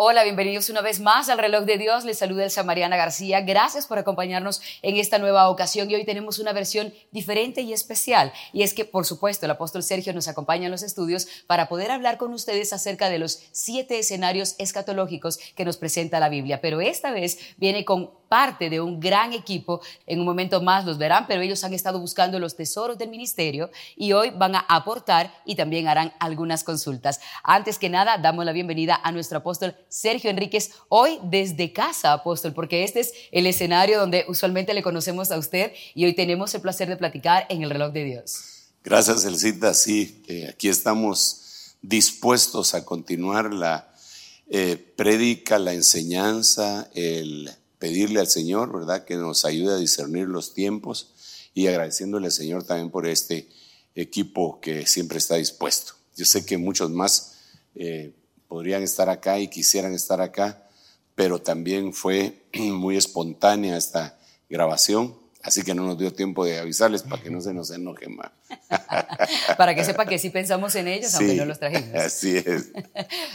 Hola, bienvenidos una vez más al reloj de Dios. Les saluda Elsa Mariana García. Gracias por acompañarnos en esta nueva ocasión y hoy tenemos una versión diferente y especial. Y es que, por supuesto, el apóstol Sergio nos acompaña en los estudios para poder hablar con ustedes acerca de los siete escenarios escatológicos que nos presenta la Biblia. Pero esta vez viene con parte de un gran equipo. En un momento más los verán, pero ellos han estado buscando los tesoros del ministerio y hoy van a aportar y también harán algunas consultas. Antes que nada, damos la bienvenida a nuestro apóstol Sergio Enríquez, hoy desde casa, apóstol, porque este es el escenario donde usualmente le conocemos a usted y hoy tenemos el placer de platicar en el reloj de Dios. Gracias, Elcita. Sí, eh, aquí estamos dispuestos a continuar la eh, la enseñanza, el pedirle al Señor, ¿verdad?, que nos ayude a discernir los tiempos y agradeciéndole al Señor también por este equipo que siempre está dispuesto. Yo sé que muchos más eh, podrían estar acá y quisieran estar acá, pero también fue muy espontánea esta grabación Así que no nos dio tiempo de avisarles para que no se nos enojen más. para que sepa que sí pensamos en ellos, aunque no los trajimos. Así es.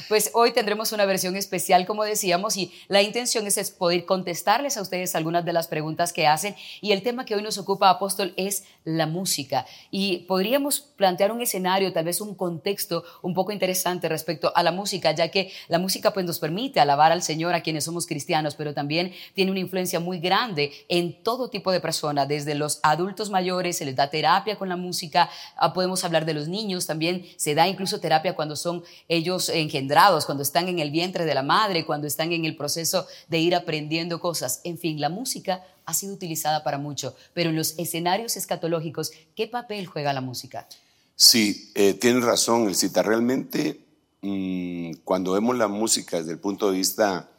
Pues hoy tendremos una versión especial, como decíamos, y la intención es poder contestarles a ustedes algunas de las preguntas que hacen. Y el tema que hoy nos ocupa, Apóstol, es la música. Y podríamos plantear un escenario, tal vez un contexto un poco interesante respecto a la música, ya que la música pues, nos permite alabar al Señor a quienes somos cristianos, pero también tiene una influencia muy grande en todo tipo de personas desde los adultos mayores se les da terapia con la música, ah, podemos hablar de los niños, también se da incluso terapia cuando son ellos engendrados, cuando están en el vientre de la madre, cuando están en el proceso de ir aprendiendo cosas. En fin, la música ha sido utilizada para mucho, pero en los escenarios escatológicos, ¿qué papel juega la música? Sí, eh, tienes razón, Elcita. Realmente, mm, cuando vemos la música desde el punto de vista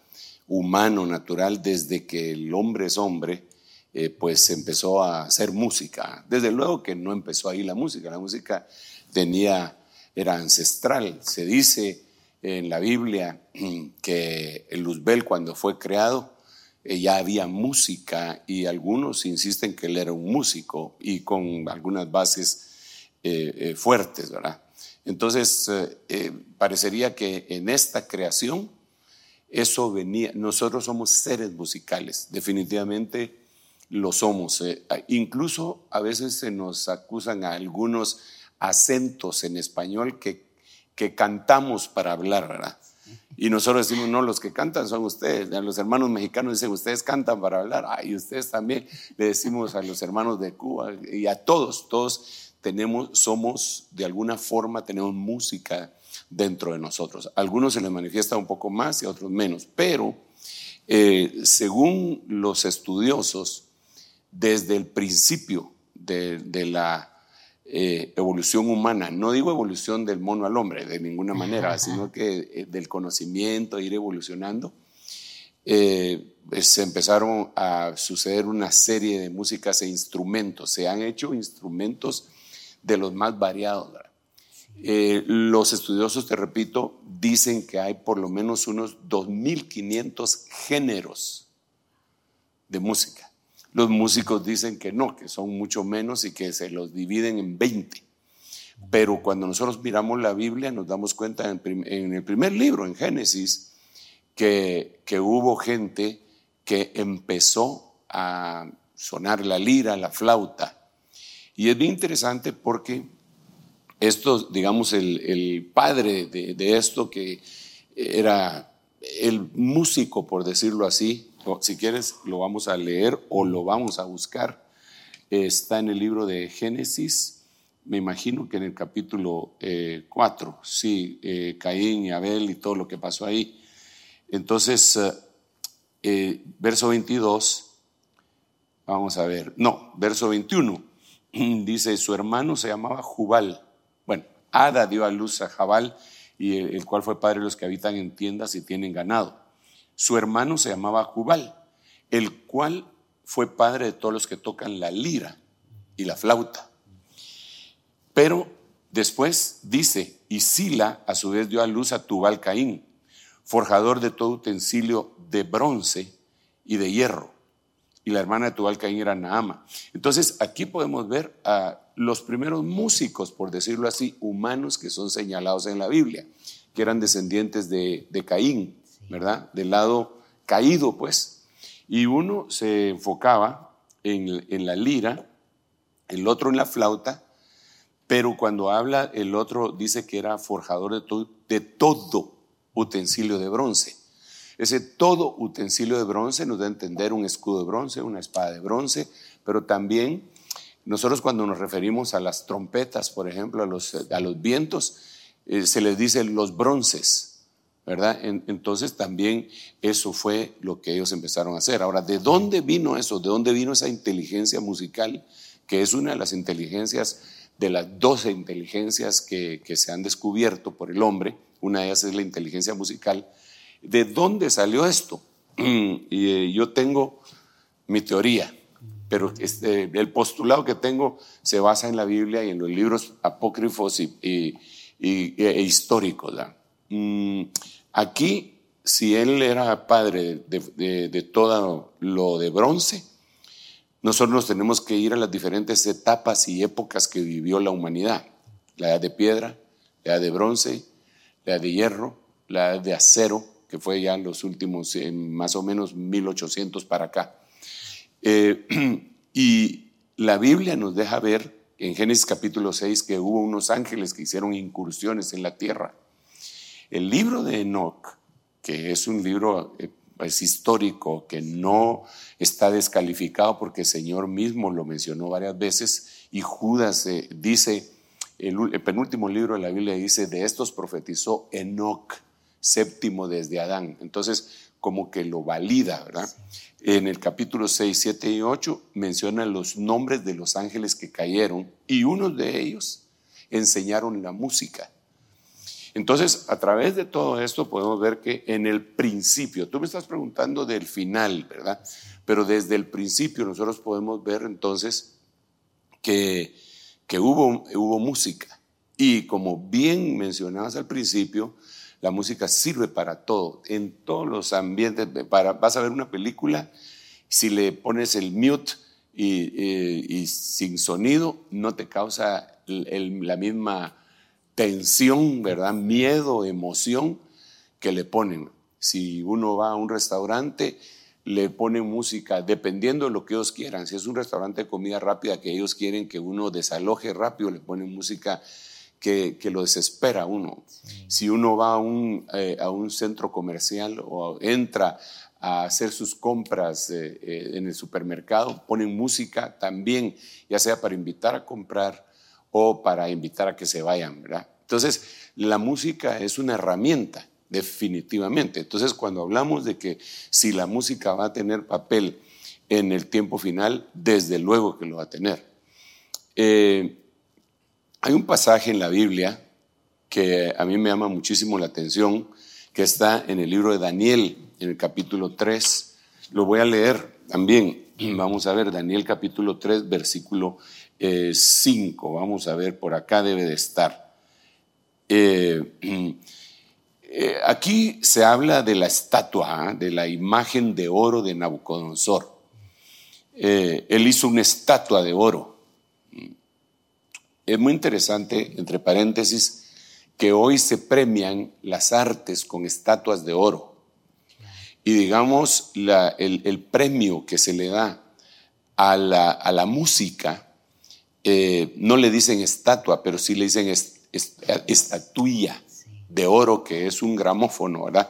humano, natural, desde que el hombre es hombre, eh, pues empezó a hacer música. Desde luego que no empezó ahí la música, la música tenía, era ancestral. Se dice en la Biblia que el Luzbel cuando fue creado eh, ya había música y algunos insisten que él era un músico y con algunas bases eh, fuertes, ¿verdad? Entonces, parecería que en esta creación eso venía, nosotros somos seres musicales, definitivamente lo somos. Eh, incluso a veces se nos acusan a algunos acentos en español que, cantamos para hablar, ¿verdad? Y nosotros decimos, no, los que cantan son ustedes. Los hermanos mexicanos dicen, ustedes cantan para hablar. Ah, y ustedes también le decimos a los hermanos de Cuba y a todos, todos tenemos, somos, de alguna forma, tenemos música dentro de nosotros. A algunos se les manifiesta un poco más y a otros menos, pero eh, según los estudiosos, desde el principio de, la eh, evolución humana. No digo evolución del mono al hombre, de ninguna manera, sino que eh, del conocimiento, ir evolucionando. Eh, se empezaron a suceder una serie de músicas e instrumentos. Se han hecho instrumentos de los más variados. los estudiosos, te repito, dicen que hay por lo menos unos 2.500 géneros de música. Los músicos dicen que no, que son mucho menos y que se los dividen en 20. Pero cuando nosotros miramos la Biblia nos damos cuenta en, el primer libro, en Génesis, que, que hubo gente que empezó a sonar la lira, la flauta. Y es bien interesante porque esto, digamos, el, padre de, de, esto, que era el músico, por decirlo así, si quieres, lo vamos a leer o lo vamos a buscar. Está en el libro de Génesis, me imagino que en el capítulo 4, eh, sí, eh, Caín y Abel y todo lo que pasó ahí. Entonces, eh, verso 22, vamos a ver, no, verso 21, dice, su hermano se llamaba Jubal. Bueno, Ada dio a luz a Jabal, y el cual fue padre de los que habitan en tiendas y tienen ganado. Su hermano se llamaba Jubal, el cual fue padre de todos los que tocan la lira y la flauta. Pero después dice, y Sila a su vez dio a luz a Tubal Caín, forjador de todo utensilio de bronce y de hierro. Y la hermana de Tubal Caín era Naama. Entonces aquí podemos ver a los primeros músicos, por decirlo así, humanos que son señalados en la Biblia, que eran descendientes de, de Caín, ¿verdad? Del lado caído, pues. Y uno se enfocaba en, en la lira, el otro en la flauta, pero cuando habla el otro dice que era forjador de, de todo utensilio de bronce. Ese todo utensilio de bronce nos da a entender un escudo de bronce, una espada de bronce, pero también nosotros cuando nos referimos a las trompetas, por ejemplo, a los, a los vientos, eh, se les dice los bronces, ¿verdad? entonces también eso fue lo que ellos empezaron a hacer. Ahora, ¿de dónde vino eso? ¿De dónde vino esa inteligencia musical? Que es una de las inteligencias, de las doce inteligencias que, que se han descubierto por el hombre. Una de ellas es la inteligencia musical. ¿De dónde salió esto? y eh, yo tengo mi teoría pero este, el postulado que tengo se basa en la Biblia y en los libros apócrifos y, e históricos. Mm, aquí, si él era padre de, todo lo de bronce, nosotros nos tenemos que ir a las diferentes etapas y épocas que vivió la humanidad. La edad de piedra, la edad de bronce, la edad de hierro, la edad de acero, que fue ya los últimos, más o menos 1800 para acá. Eh, y la Biblia nos deja ver en Génesis capítulo 6 que hubo unos ángeles que hicieron incursiones en la tierra. El libro de Enoch, que es un libro eh, es histórico, que no está descalificado porque el Señor mismo lo mencionó varias veces y Judas eh, dice, el, el, penúltimo libro de la Biblia dice, de estos profetizó Enoch, séptimo desde Adán. Entonces, como que lo valida, ¿verdad? En el capítulo 6, 7 y 8 menciona los nombres de los ángeles que cayeron y unos de ellos enseñaron la música. Entonces, a través de todo esto podemos ver que en el principio, tú me estás preguntando del final, ¿verdad? Pero desde el principio nosotros podemos ver entonces que, que hubo, hubo música. Y como bien mencionabas al principio, la música sirve para todo, en todos los ambientes. Para, vas a ver una película, si le pones el mute y, sin sonido, no te causa la misma tensión, ¿verdad? Miedo, emoción que le ponen. Si uno va a un restaurante, le ponen música dependiendo de lo que ellos quieran. Si es un restaurante de comida rápida que ellos quieren que uno desaloje rápido, le ponen música que, lo desespera uno. Si uno va a un, eh, a un, centro comercial o entra a hacer sus compras eh, eh, en el supermercado, ponen música también, ya sea para invitar a comprar o para invitar a que se vayan, ¿verdad? Entonces, la música es una herramienta, definitivamente. Entonces, cuando hablamos de que si la música va a tener papel en el tiempo final, desde luego que lo va a tener. Hay un pasaje en la Biblia que a mí me llama muchísimo la atención, que está en el libro de Daniel, en el capítulo 3. Lo voy a leer también. Vamos a ver, Daniel capítulo 3, versículo 5. Eh, Vamos a ver, por acá debe de estar. Eh, eh, aquí se habla de la estatua, ¿ah? de la imagen de oro de Nabucodonosor. él hizo una estatua de oro es muy interesante, entre paréntesis, que hoy se premian las artes con estatuas de oro. Y digamos, el, premio que se le da a la, música, eh, no le dicen estatua, pero sí le dicen estatuilla de oro, que es un gramófono, ¿verdad?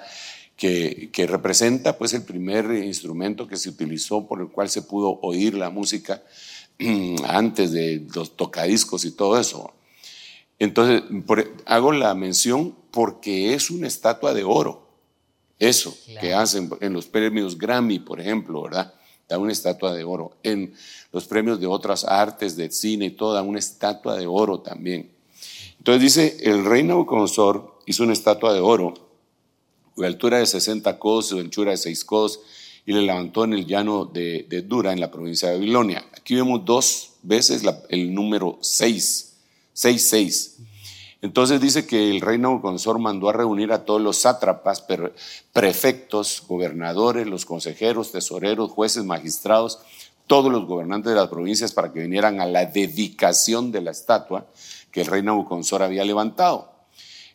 Que, que, representa pues el primer instrumento que se utilizó por el cual se pudo oír la música antes de los tocadiscos y todo eso. Entonces, hago la mención porque es una estatua de oro. Eso que hacen en los premios Grammy, por ejemplo, ¿verdad? Da una estatua de oro. En los premios de otras artes, de cine y todo, da una estatua de oro también. Entonces dice, el rey Nabucodonosor hizo una estatua de oro, cuya altura de 60 codos, su anchura de 6 codos, y le levantó en el llano de, Dura, en la provincia de Babilonia. Aquí vemos dos veces el número 6, 6, 6. Entonces dice que el rey Nabucodonosor mandó a reunir a todos los sátrapas, prefectos, gobernadores, los consejeros, tesoreros, jueces, magistrados, todos los gobernantes de las provincias para que vinieran a la dedicación de la estatua que el rey Nabucodonosor había levantado.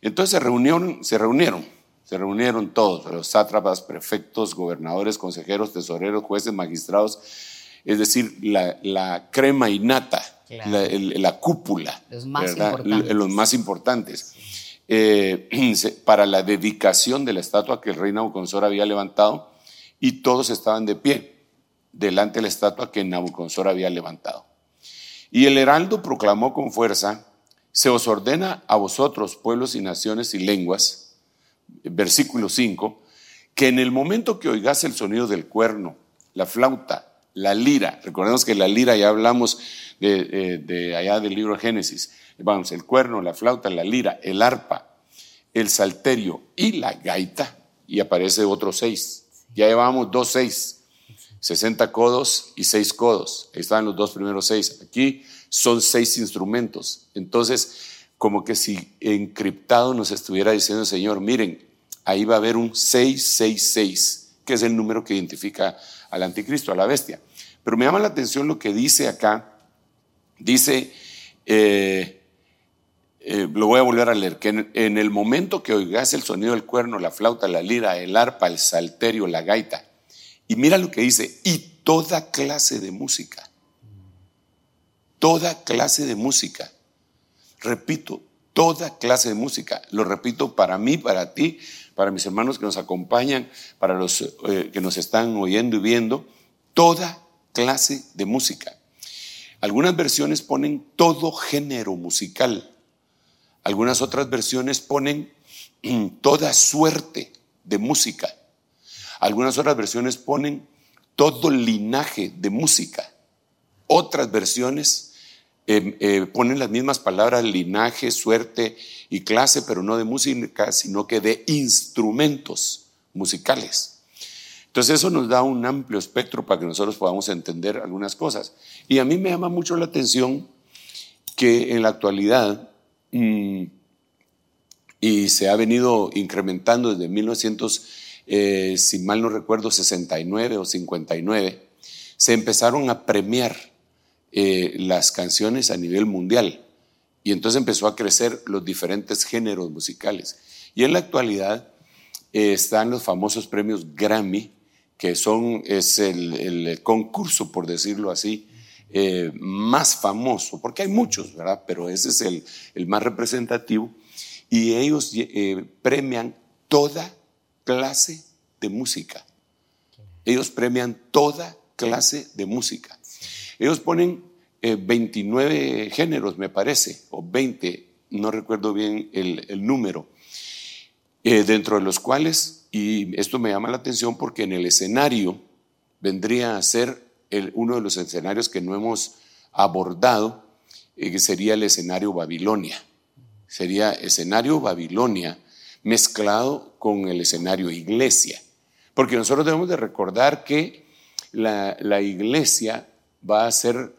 Entonces se reunieron, se reunieron, se reunieron todos, los sátrapas, prefectos, gobernadores, consejeros, tesoreros, jueces, magistrados, es decir, la, crema innata la, cúpula, los más importantes. Los más importantes. Eh, para la dedicación de la estatua que el rey Nabucodonosor había levantado y todos estaban de pie delante de la estatua que Nabucodonosor había levantado. Y el heraldo proclamó con fuerza, se os ordena a vosotros, pueblos y naciones y lenguas, versículo 5, que en el momento que oigas el sonido del cuerno, la flauta, la lira, recordemos que la lira ya hablamos de, allá del libro de Génesis, vamos, el cuerno, la flauta, la lira, el arpa, el salterio y la gaita, y aparece otro seis. Ya llevamos dos seis, 60 codos y seis codos. Ahí están los dos primeros seis. Aquí son seis instrumentos. Entonces, como que si encriptado nos estuviera diciendo, Señor, miren, ahí va a haber un 666, que es el número que identifica al anticristo, a la bestia. Pero me llama la atención lo que dice acá. Dice, eh, eh, lo voy a volver a leer, que en, el momento que oigas el sonido del cuerno, la flauta, la lira, el arpa, el salterio, la gaita, y mira lo que dice, y toda clase de música, toda clase de música, repito, toda clase de música, lo repito para mí, para ti, para mis hermanos que nos acompañan, para los eh, que nos están oyendo y viendo, toda clase de música. Algunas versiones ponen todo género musical. Algunas otras versiones ponen toda suerte de música. Algunas otras versiones ponen todo linaje de música. Otras versiones eh, eh, ponen las mismas palabras, linaje, suerte y clase, pero no de música, sino que de instrumentos musicales. Entonces eso nos da un amplio espectro para que nosotros podamos entender algunas cosas. Y a mí me llama mucho la atención que en la actualidad, mm, y se ha venido incrementando desde 1900, eh, si mal no recuerdo, 69 o 59, se empezaron a premiar eh, las canciones a nivel mundial. Y entonces empezó a crecer los diferentes géneros musicales. Y en la actualidad eh, están los famosos premios Grammy, que son, es el, concurso, por decirlo así, eh, más famoso, porque hay muchos, ¿verdad? Pero ese es el, más representativo, y ellos eh, premian toda clase de música. Ellos premian toda clase de música. Ellos ponen 29 eh, géneros, me parece, o 20, no recuerdo bien el, número, dentro de los cuales y esto me llama la atención porque en el escenario vendría a ser uno de los escenarios que no hemos abordado, eh, que sería el escenario Babilonia. Sería escenario Babilonia mezclado con el escenario iglesia. Porque nosotros debemos de recordar que la, la iglesia va a ser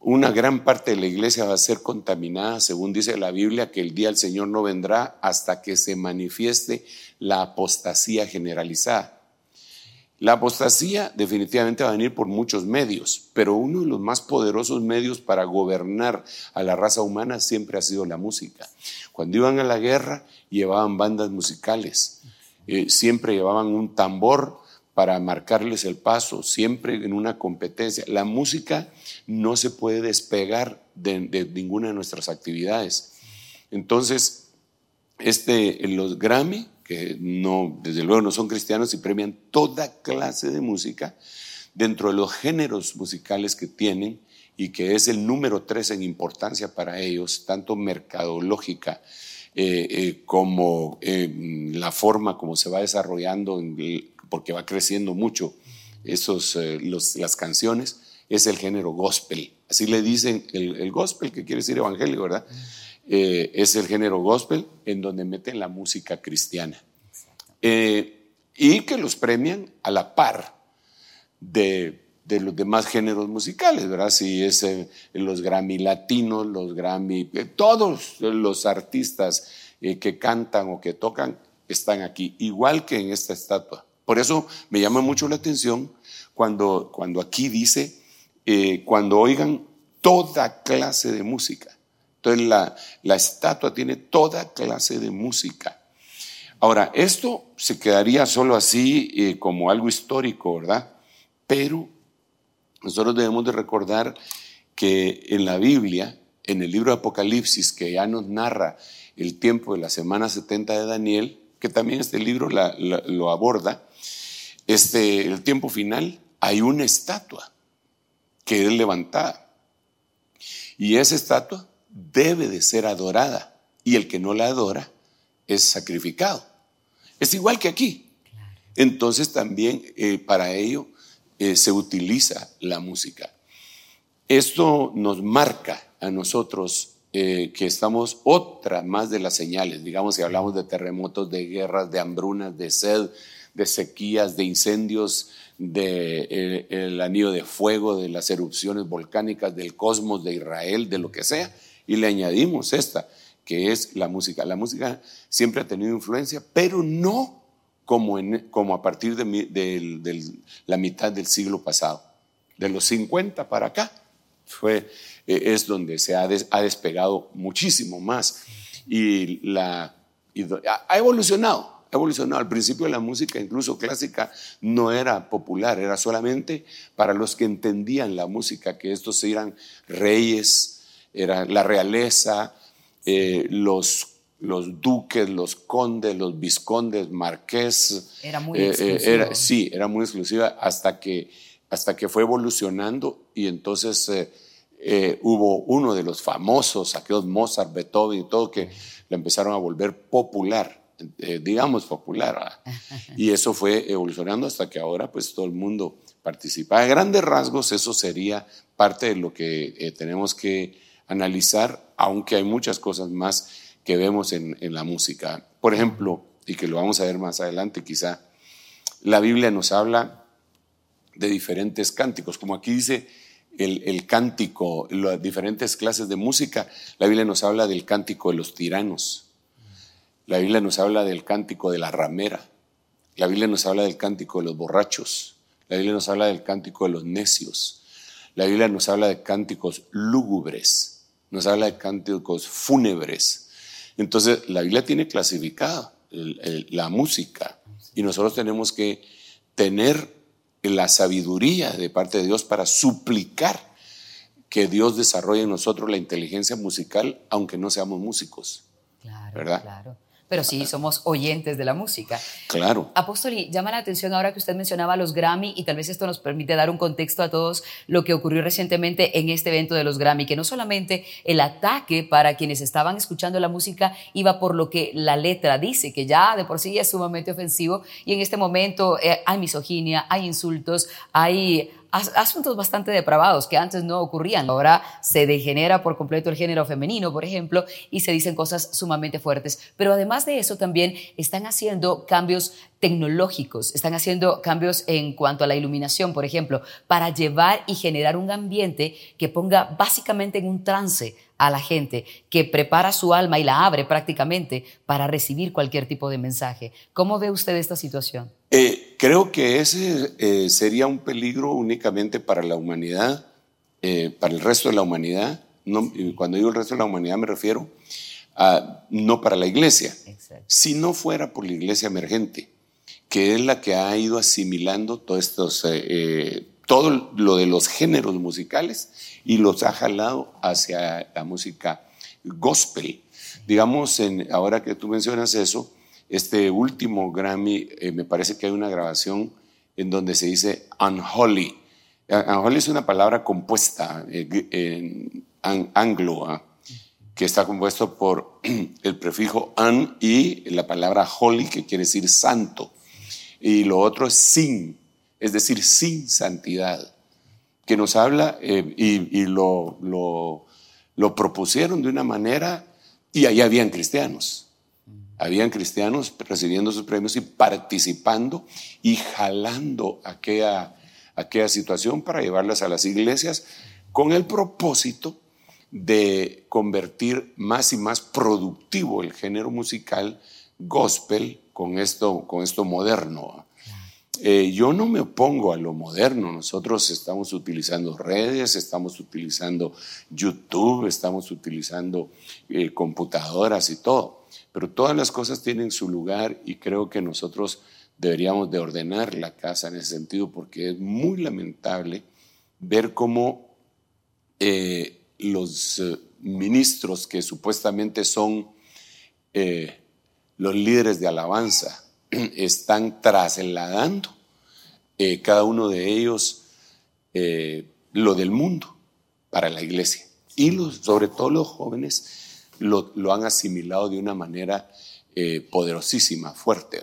una gran parte de la iglesia va a ser contaminada, según dice la Biblia, que el día del Señor no vendrá hasta que se manifieste la apostasía generalizada. La apostasía definitivamente va a venir por muchos medios, pero uno de los más poderosos medios para gobernar a la raza humana siempre ha sido la música. Cuando iban a la guerra llevaban bandas musicales, eh, siempre llevaban un tambor para marcarles el paso, siempre en una competencia. La música no se puede despegar de, ninguna de nuestras actividades. Entonces, este, los Grammy, que no, desde luego no son cristianos y premian toda clase de música dentro de los géneros musicales que tienen y que es el número tres en importancia para ellos, tanto mercadológica eh, eh, como eh, la forma como se va desarrollando, porque va creciendo mucho esos, las canciones es el género gospel. Así le dicen el, gospel, que quiere decir evangelio, ¿verdad? Eh, es el género gospel en donde meten la música cristiana. Eh, y que los premian a la par de, los demás géneros musicales, ¿verdad? Si es eh, los Grammy latinos, los Grammy, eh, todos los artistas que cantan o que tocan están aquí, igual que en esta estatua. Por eso me llama mucho la atención cuando, cuando aquí dice, cuando oigan toda clase de música. Entonces la, la estatua tiene toda clase de música. Ahora, esto se quedaría solo así eh, como algo histórico, ¿verdad? Pero nosotros debemos de recordar que en la Biblia, en el libro de Apocalipsis, que ya nos narra el tiempo de la semana 70 de Daniel, que también este libro lo aborda, este, el tiempo final, hay una estatua que es levantada. Y esa estatua debe de ser adorada. Y el que no la adora es sacrificado. Es igual que aquí. Entonces también eh, para ello eh, se utiliza la música. Esto nos marca a nosotros eh, que estamos otra más de las señales. Digamos, si hablamos de terremotos, de guerras, de hambrunas, de sed, de sequías, de incendios, del de, anillo de fuego, de las erupciones volcánicas, del cosmos, de Israel, de lo que sea, y le añadimos esta, que es la música. La música siempre ha tenido influencia, pero no como, en, como a partir de, la mitad del siglo pasado. De los 50 para acá fue, eh, es donde se ha, ha, despegado muchísimo más y, la, ha evolucionado. Ha evolucionado. Al principio la música, incluso clásica, no era popular, era solamente para los que entendían la música, que estos eran reyes, era la realeza, eh, los, los duques, los condes, los viscondes, marqués. Era muy eh, eh sí, era muy exclusiva hasta que, hasta que fue evolucionando y entonces eh, hubo uno de los famosos, aquellos Mozart, Beethoven y todo, que la empezaron a volver popular. digamos popular, y eso fue evolucionando hasta que ahora pues todo el mundo participa. A grandes rasgos eso sería parte de lo que tenemos que analizar, aunque hay muchas cosas más que vemos en, la música. Por ejemplo, y que lo vamos a ver más adelante quizá, la Biblia nos habla de diferentes cánticos, como aquí dice el, el, cántico, las diferentes clases de música, la Biblia nos habla del cántico de los tiranos, la Biblia nos habla del cántico de la ramera, la Biblia nos habla del cántico de los borrachos, la Biblia nos habla del cántico de los necios, la Biblia nos habla de cánticos lúgubres, nos habla de cánticos fúnebres. Entonces, la Biblia tiene clasificada la música y nosotros tenemos que tener la sabiduría de parte de Dios para suplicar que Dios desarrolle en nosotros la inteligencia musical, aunque no seamos músicos. Claro, ¿verdad? claro pero sí somos oyentes de la música. Claro. Apóstoli, llama la atención ahora que usted mencionaba los Grammy y tal vez esto nos permite dar un contexto a todos lo que ocurrió recientemente en este evento de los Grammy, que no solamente el ataque para quienes estaban escuchando la música iba por lo que la letra dice, que ya de por sí es sumamente ofensivo y en este momento eh, hay misoginia, hay insultos, hay asuntos bastante depravados que antes no ocurrían. Ahora se degenera por completo el género femenino, por ejemplo, y se dicen cosas sumamente fuertes. Pero además de eso también están haciendo cambios tecnológicos, están haciendo cambios en cuanto a la iluminación, por ejemplo, para llevar y generar un ambiente que ponga básicamente en un trance a la gente, que prepara su alma y la abre prácticamente para recibir cualquier tipo de mensaje. ¿Cómo ve usted esta situación? Eh, creo que ese eh, sería un peligro únicamente para la humanidad, eh, para el resto de la humanidad. No, cuando digo el resto de la humanidad me refiero a no para la iglesia. Si no fuera por la iglesia emergente, que es la que ha ido asimilando todo, estos, todo lo de los géneros musicales y los ha jalado hacia la música gospel. Digamos, en, ahora que tú mencionas eso, este último Grammy, eh, me parece que hay una grabación en donde se dice unholy. Unholy es una palabra compuesta eh, en anglo, ¿ah? que está compuesto por el prefijo un y la palabra holy, que quiere decir santo. Y lo otro es sin, es decir, sin santidad, que nos habla eh, y, lo, lo, lo propusieron de una manera y ahí habían cristianos Habían cristianos recibiendo sus premios y participando y jalando aquella, aquella situación para llevarlas a las iglesias con el propósito de convertir más y más productivo el género musical gospel con esto, con esto moderno. Eh, yo no me opongo a lo moderno, nosotros estamos utilizando redes, estamos utilizando YouTube, estamos utilizando eh, computadoras y todo, pero todas las cosas tienen su lugar y creo que nosotros deberíamos de ordenar la casa en ese sentido porque es muy lamentable ver cómo eh, los ministros que supuestamente son los líderes de alabanza, están trasladando eh, cada uno de ellos eh, lo del mundo para la iglesia. Y sobre todo los jóvenes lo, han asimilado de una manera eh, poderosísima, fuerte.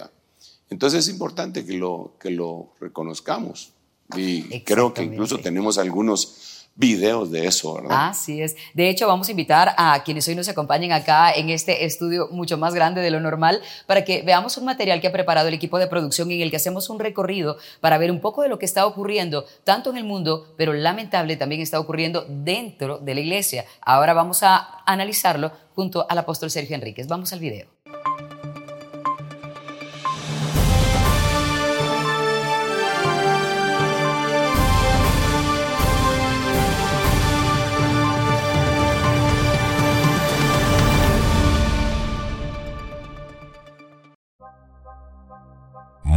Entonces es importante que lo, que lo reconozcamos. Y creo que incluso tenemos algunos videos de eso, ¿verdad? Así es. De hecho, vamos a invitar a quienes hoy nos acompañen acá en este estudio mucho más grande de lo normal para que veamos un material que ha preparado el equipo de producción en el que hacemos un recorrido para ver un poco de lo que está ocurriendo tanto en el mundo, pero lamentable también está ocurriendo dentro de la iglesia. Ahora vamos a analizarlo junto al apóstol Sergio Enríquez. Vamos al video.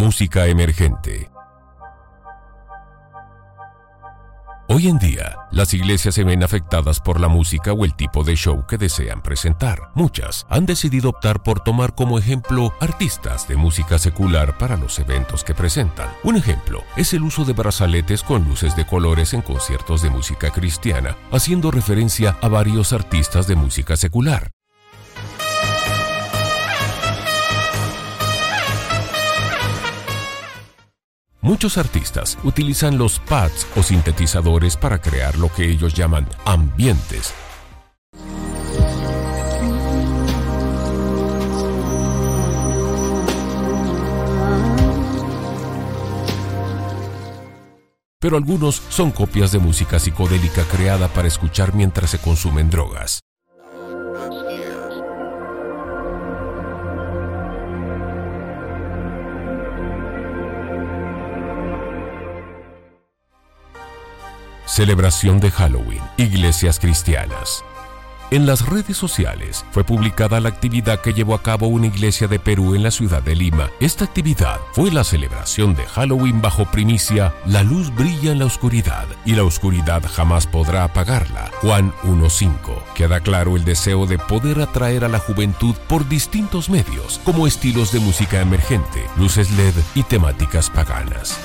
Música emergente. Hoy en día, las iglesias se ven afectadas por la música o el tipo de show que desean presentar. Muchas han decidido optar por tomar como ejemplo artistas de música secular para los eventos que presentan. Un ejemplo es el uso de brazaletes con luces de colores en conciertos de música cristiana, haciendo referencia a varios artistas de música secular. Muchos artistas utilizan los pads o sintetizadores para crear lo que ellos llaman ambientes. Pero algunos son copias de música psicodélica creada para escuchar mientras se consumen drogas. Celebración de Halloween, iglesias cristianas. En las redes sociales fue publicada la actividad que llevó a cabo una iglesia de Perú en la ciudad de Lima. Esta actividad fue la celebración de Halloween bajo primicia La luz brilla en la oscuridad y la oscuridad jamás podrá apagarla. Juan 1.5. Queda claro el deseo de poder atraer a la juventud por distintos medios, como estilos de música emergente, luces LED y temáticas paganas.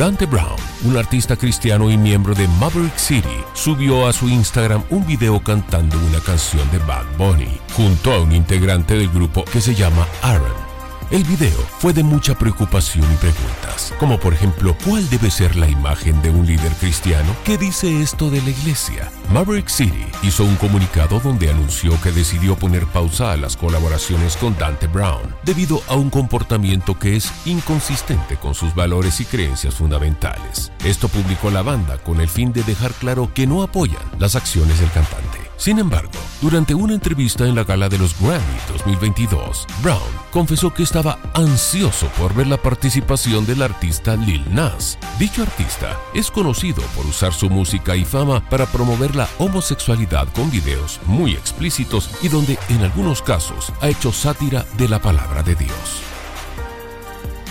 Dante Brown, un artista cristiano y miembro de Maverick City, subió a su Instagram un video cantando una canción de Bad Bunny, junto a un integrante del grupo que se llama Aaron. El video fue de mucha preocupación y preguntas, como por ejemplo, ¿cuál debe ser la imagen de un líder cristiano? ¿Qué dice esto de la iglesia? Maverick City hizo un comunicado donde anunció que decidió poner pausa a las colaboraciones con Dante Brown debido a un comportamiento que es inconsistente con sus valores y creencias fundamentales. Esto publicó la banda con el fin de dejar claro que no apoyan las acciones del cantante. Sin embargo, durante una entrevista en la gala de los Grammy 2022, Brown confesó que estaba ansioso por ver la participación del artista Lil Nas. Dicho artista es conocido por usar su música y fama para promover la homosexualidad con videos muy explícitos y donde en algunos casos ha hecho sátira de la palabra de Dios.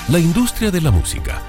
La industria de la música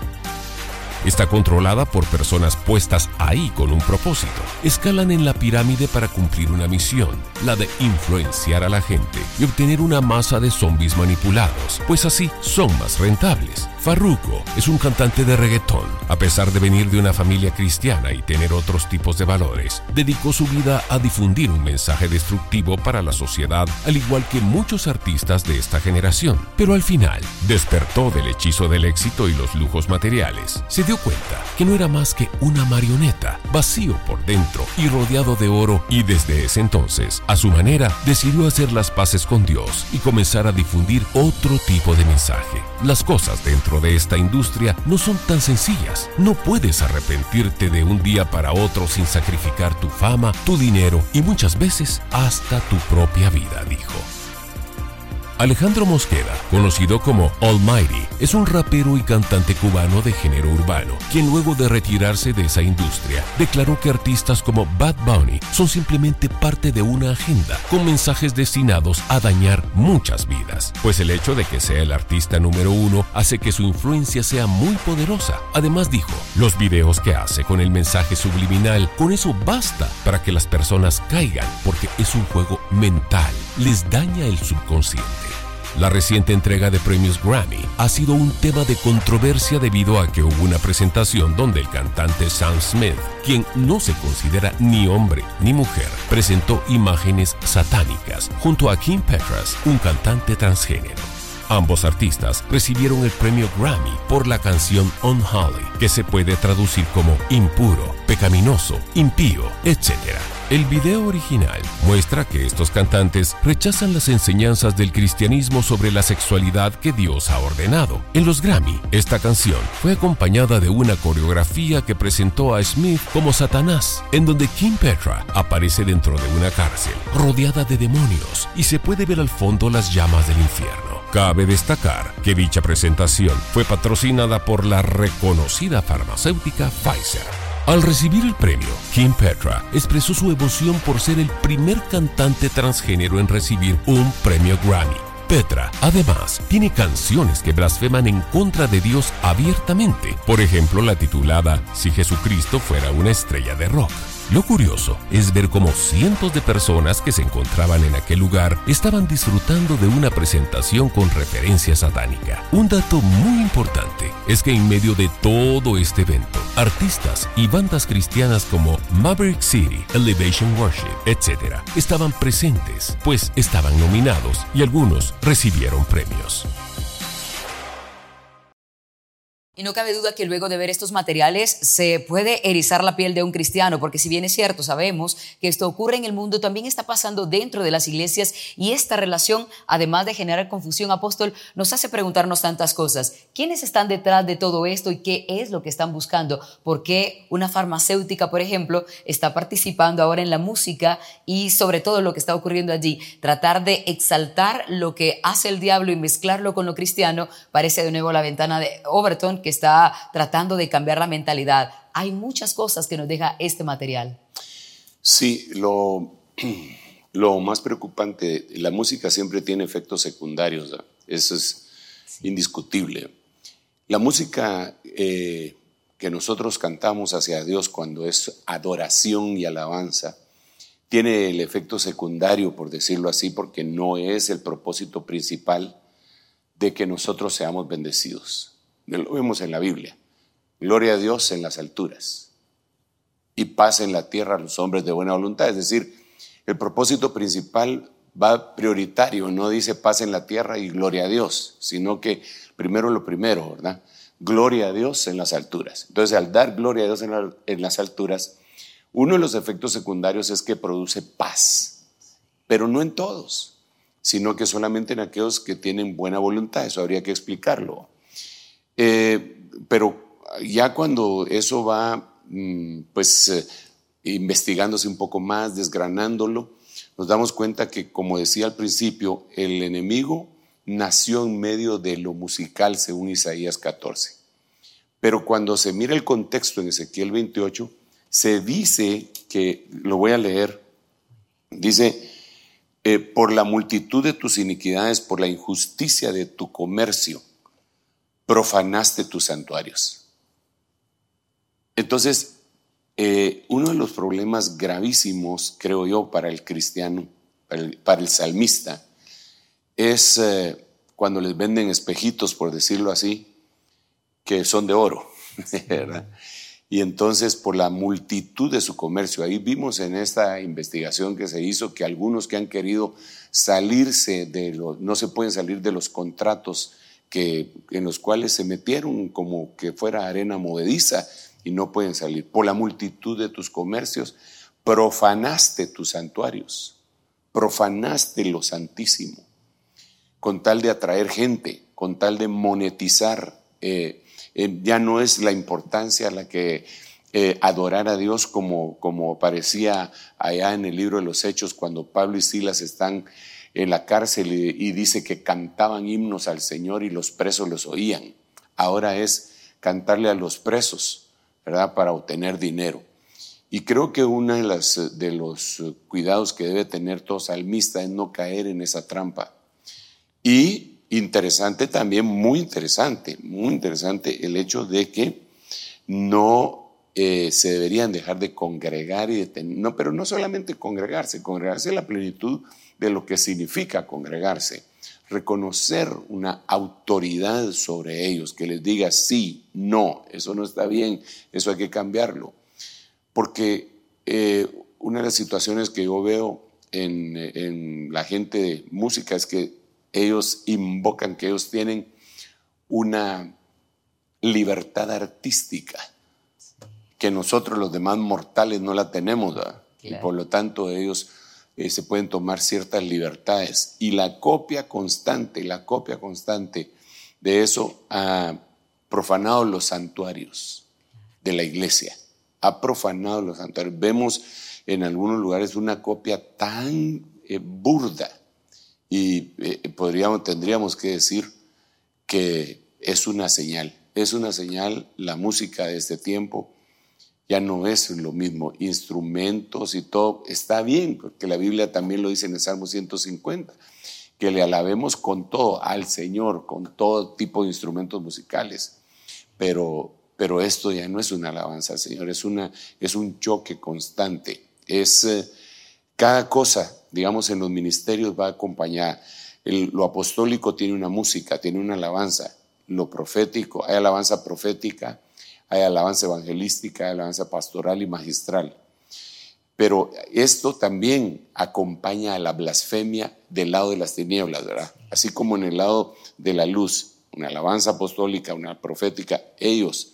Está controlada por personas puestas ahí con un propósito. Escalan en la pirámide para cumplir una misión, la de influenciar a la gente y obtener una masa de zombies manipulados, pues así son más rentables. Farruko es un cantante de reggaetón. A pesar de venir de una familia cristiana y tener otros tipos de valores, dedicó su vida a difundir un mensaje destructivo para la sociedad, al igual que muchos artistas de esta generación. Pero al final, despertó del hechizo del éxito y los lujos materiales. Dio cuenta que no era más que una marioneta, vacío por dentro y rodeado de oro, y desde ese entonces, a su manera, decidió hacer las paces con Dios y comenzar a difundir otro tipo de mensaje. Las cosas dentro de esta industria no son tan sencillas. No puedes arrepentirte de un día para otro sin sacrificar tu fama, tu dinero y muchas veces hasta tu propia vida, dijo. Alejandro Mosqueda, conocido como Almighty, es un rapero y cantante cubano de género urbano, quien luego de retirarse de esa industria, declaró que artistas como Bad Bunny son simplemente parte de una agenda con mensajes destinados a dañar muchas vidas, pues el hecho de que sea el artista número uno hace que su influencia sea muy poderosa. Además dijo, los videos que hace con el mensaje subliminal, con eso basta para que las personas caigan, porque es un juego mental, les daña el subconsciente. La reciente entrega de premios Grammy ha sido un tema de controversia debido a que hubo una presentación donde el cantante Sam Smith, quien no se considera ni hombre ni mujer, presentó imágenes satánicas junto a Kim Petras, un cantante transgénero. Ambos artistas recibieron el premio Grammy por la canción Unholy, que se puede traducir como impuro, pecaminoso, impío, etc. El video original muestra que estos cantantes rechazan las enseñanzas del cristianismo sobre la sexualidad que Dios ha ordenado. En los Grammy, esta canción fue acompañada de una coreografía que presentó a Smith como Satanás, en donde Kim Petra aparece dentro de una cárcel, rodeada de demonios, y se puede ver al fondo las llamas del infierno. Cabe destacar que dicha presentación fue patrocinada por la reconocida farmacéutica Pfizer. Al recibir el premio, Kim Petra expresó su emoción por ser el primer cantante transgénero en recibir un premio Grammy. Petra, además, tiene canciones que blasfeman en contra de Dios abiertamente, por ejemplo la titulada Si Jesucristo fuera una estrella de rock. Lo curioso es ver cómo cientos de personas que se encontraban en aquel lugar estaban disfrutando de una presentación con referencia satánica. Un dato muy importante es que en medio de todo este evento, artistas y bandas cristianas como Maverick City, Elevation Worship, etc., estaban presentes, pues estaban nominados y algunos recibieron premios. Y no cabe duda que luego de ver estos materiales se puede erizar la piel de un cristiano, porque si bien es cierto, sabemos que esto ocurre en el mundo, también está pasando dentro de las iglesias y esta relación, además de generar confusión, apóstol, nos hace preguntarnos tantas cosas. ¿Quiénes están detrás de todo esto y qué es lo que están buscando? ¿Por qué una farmacéutica, por ejemplo, está participando ahora en la música y sobre todo lo que está ocurriendo allí? Tratar de exaltar lo que hace el diablo y mezclarlo con lo cristiano parece de nuevo la ventana de Overton que está tratando de cambiar la mentalidad. Hay muchas cosas que nos deja este material. Sí, lo, lo más preocupante, la música siempre tiene efectos secundarios, eso es indiscutible. La música eh, que nosotros cantamos hacia Dios cuando es adoración y alabanza, tiene el efecto secundario, por decirlo así, porque no es el propósito principal de que nosotros seamos bendecidos. Lo vemos en la Biblia. Gloria a Dios en las alturas y paz en la tierra a los hombres de buena voluntad. Es decir, el propósito principal va prioritario, no dice paz en la tierra y gloria a Dios, sino que primero lo primero, ¿verdad? Gloria a Dios en las alturas. Entonces, al dar gloria a Dios en, en las alturas, uno de los efectos secundarios es que produce paz, pero no en todos, sino que solamente en aquellos que tienen buena voluntad. Eso habría que explicarlo. Eh, pero ya cuando eso va, mm, pues, eh, investigándose un poco más, desgranándolo, nos damos cuenta que, como decía al principio, el enemigo nació en medio de lo musical, según Isaías 14. Pero cuando se mira el contexto en Ezequiel 28, se dice que, lo voy a leer, dice, eh, por la multitud de tus iniquidades, por la injusticia de tu comercio, profanaste tus santuarios. Entonces, eh, uno de los problemas gravísimos, creo yo, para el cristiano, para el, salmista, es eh, cuando les venden espejitos, por decirlo así, que son de oro, Y entonces, por la multitud de su comercio, ahí vimos en esta investigación que se hizo que algunos que han querido salirse de los, no se pueden salir de los contratos que, en los cuales se metieron como que fuera arena movediza y no pueden salir. Por la multitud de tus comercios, profanaste tus santuarios, profanaste lo santísimo, con tal de atraer gente, con tal de monetizar. Eh, eh, ya no es la importancia la que eh, adorar a Dios como, como parecía allá en el libro de los Hechos cuando Pablo y Silas están en la cárcel y, dice que cantaban himnos al Señor y los presos los oían. Ahora es cantarle a los presos, ¿verdad? Para obtener dinero. Y creo que uno de, de los cuidados que debe tener todo salmista es no caer en esa trampa. Y interesante también, muy interesante, muy interesante el hecho de que no eh, se deberían dejar de congregar y de no, pero no solamente congregarse, congregarse es la plenitud de lo que significa congregarse, reconocer una autoridad sobre ellos, que les diga sí, no, eso no está bien, eso hay que cambiarlo. Porque eh, una de las situaciones que yo veo en, en la gente de música es que ellos invocan que ellos tienen una libertad artística que nosotros los demás mortales no la tenemos, y por lo tanto ellos eh, se pueden tomar ciertas libertades. Y la copia constante, la copia constante de eso ha profanado los santuarios de la iglesia, ha profanado los santuarios. Vemos en algunos lugares una copia tan eh, burda y eh, podríamos, tendríamos que decir que es una señal, es una señal la música de este tiempo ya no es lo mismo. Instrumentos y todo está bien, porque la Biblia también lo dice en el Salmo 150, que le alabemos con todo al Señor, con todo tipo de instrumentos musicales. Pero, pero esto ya no es una alabanza al Señor, es, una, es un choque constante. Es eh, cada cosa, digamos, en los ministerios va acompañada. lo apostólico tiene una música, tiene una alabanza. Lo profético, hay alabanza profética, hay alabanza evangelística, hay alabanza pastoral y magistral. Pero esto también acompaña a la blasfemia del lado de las tinieblas, ¿verdad? Así como en el lado de la luz, una alabanza apostólica, una profética, ellos